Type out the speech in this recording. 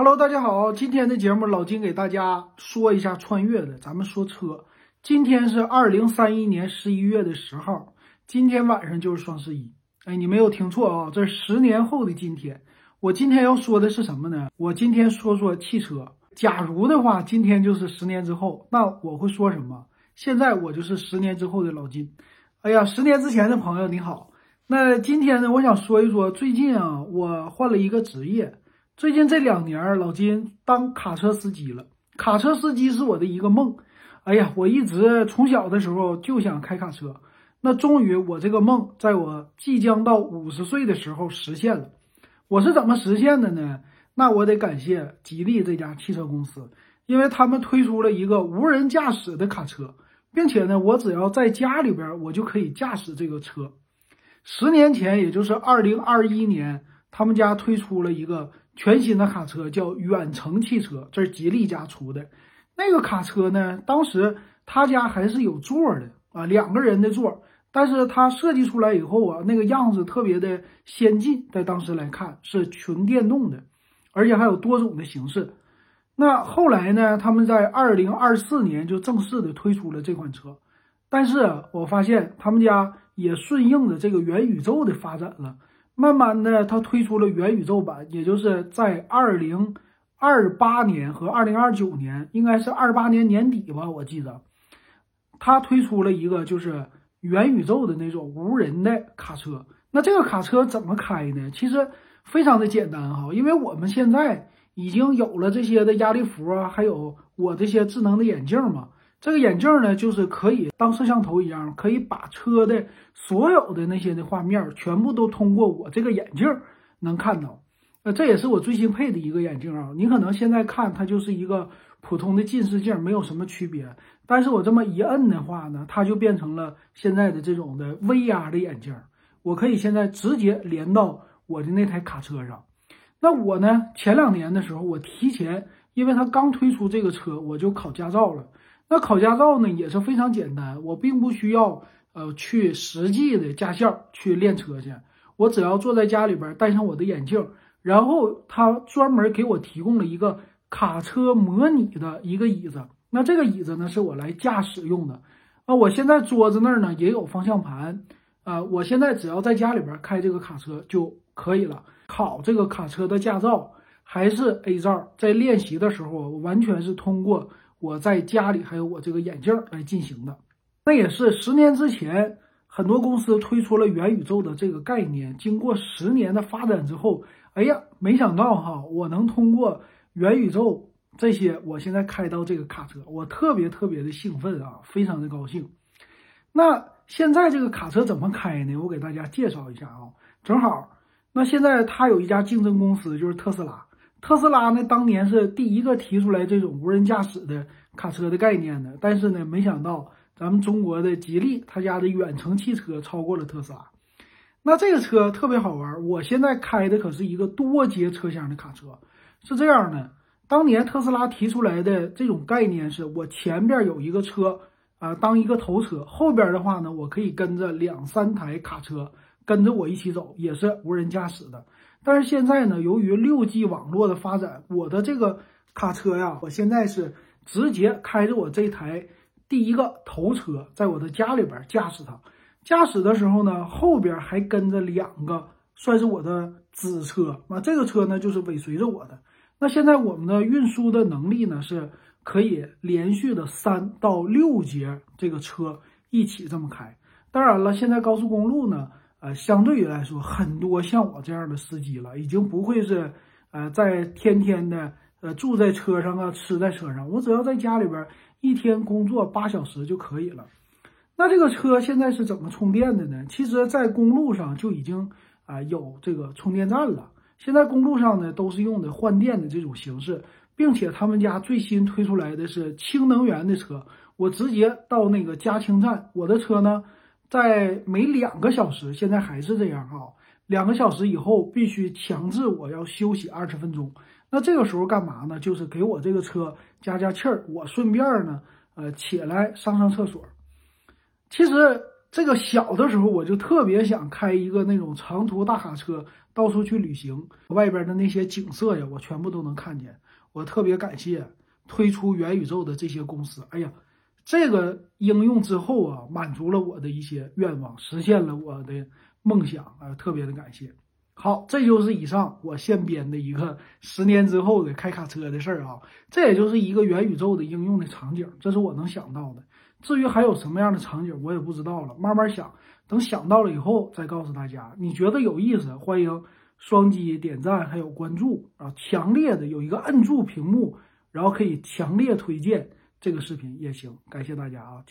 Hello，大家好，今天的节目老金给大家说一下穿越的，咱们说车。今天是二零三一年十一月的十号，今天晚上就是双十一。哎，你没有听错啊，这十年后的今天。我今天要说的是什么呢？我今天说说汽车。假如的话，今天就是十年之后，那我会说什么？现在我就是十年之后的老金。哎呀，十年之前的朋友你好。那今天呢，我想说一说最近啊，我换了一个职业。最近这两年，老金当卡车司机了。卡车司机是我的一个梦。哎呀，我一直从小的时候就想开卡车。那终于，我这个梦在我即将到五十岁的时候实现了。我是怎么实现的呢？那我得感谢吉利这家汽车公司，因为他们推出了一个无人驾驶的卡车，并且呢，我只要在家里边，我就可以驾驶这个车。十年前，也就是二零二一年，他们家推出了一个。全新的卡车叫远程汽车，这是吉利家出的。那个卡车呢，当时他家还是有座的啊，两个人的座。但是它设计出来以后啊，那个样子特别的先进，在当时来看是纯电动的，而且还有多种的形式。那后来呢，他们在二零二四年就正式的推出了这款车。但是我发现他们家也顺应着这个元宇宙的发展了。慢慢的，它推出了元宇宙版，也就是在二零二八年和二零二九年，应该是二八年年底吧，我记得，它推出了一个就是元宇宙的那种无人的卡车。那这个卡车怎么开呢？其实非常的简单哈，因为我们现在已经有了这些的压力服啊，还有我这些智能的眼镜嘛。这个眼镜呢，就是可以当摄像头一样，可以把车的所有的那些的画面全部都通过我这个眼镜能看到。那这也是我最新配的一个眼镜啊。你可能现在看它就是一个普通的近视镜，没有什么区别。但是我这么一摁的话呢，它就变成了现在的这种的 VR 的眼镜。我可以现在直接连到我的那台卡车上。那我呢，前两年的时候，我提前，因为它刚推出这个车，我就考驾照了。那考驾照呢也是非常简单，我并不需要呃去实际的驾校去练车去，我只要坐在家里边戴上我的眼镜，然后他专门给我提供了一个卡车模拟的一个椅子，那这个椅子呢是我来驾驶用的，那，我现在桌子那儿呢也有方向盘，啊，我现在只要在家里边开这个卡车就可以了。考这个卡车的驾照还是 A 照，在练习的时候我完全是通过。我在家里还有我这个眼镜来进行的，那也是十年之前，很多公司推出了元宇宙的这个概念。经过十年的发展之后，哎呀，没想到哈，我能通过元宇宙这些，我现在开到这个卡车，我特别特别的兴奋啊，非常的高兴。那现在这个卡车怎么开呢？我给大家介绍一下啊，正好，那现在它有一家竞争公司就是特斯拉。特斯拉呢，当年是第一个提出来这种无人驾驶的卡车的概念的，但是呢，没想到咱们中国的吉利他家的远程汽车超过了特斯拉。那这个车特别好玩，我现在开的可是一个多节车厢的卡车，是这样的。当年特斯拉提出来的这种概念是，我前边有一个车啊，当一个头车，后边的话呢，我可以跟着两三台卡车跟着我一起走，也是无人驾驶的。但是现在呢，由于六 G 网络的发展，我的这个卡车呀，我现在是直接开着我这台第一个头车，在我的家里边驾驶它。驾驶的时候呢，后边还跟着两个算是我的子车，那这个车呢就是尾随着我的。那现在我们的运输的能力呢，是可以连续的三到六节这个车一起这么开。当然了，现在高速公路呢。呃，相对于来说，很多像我这样的司机了，已经不会是，呃，在天天的，呃，住在车上啊，吃在车上。我只要在家里边一天工作八小时就可以了。那这个车现在是怎么充电的呢？其实，在公路上就已经啊有这个充电站了。现在公路上呢都是用的换电的这种形式，并且他们家最新推出来的是氢能源的车。我直接到那个加氢站，我的车呢。在每两个小时，现在还是这样啊。两个小时以后必须强制我要休息二十分钟。那这个时候干嘛呢？就是给我这个车加加气儿。我顺便呢，呃，起来上上厕所。其实这个小的时候我就特别想开一个那种长途大卡车，到处去旅行，外边的那些景色呀，我全部都能看见。我特别感谢推出元宇宙的这些公司。哎呀，这个应用之后啊，满足了我的一些愿望，实现了我的梦想啊，特别的感谢。好，这就是以上我现编的一个十年之后的开卡车的事儿啊，这也就是一个元宇宙的应用的场景，这是我能想到的。至于还有什么样的场景，我也不知道了，慢慢想，等想到了以后再告诉大家。你觉得有意思，欢迎双击点赞还有关注啊！强烈的有一个摁住屏幕，然后可以强烈推荐这个视频也行，感谢大家啊！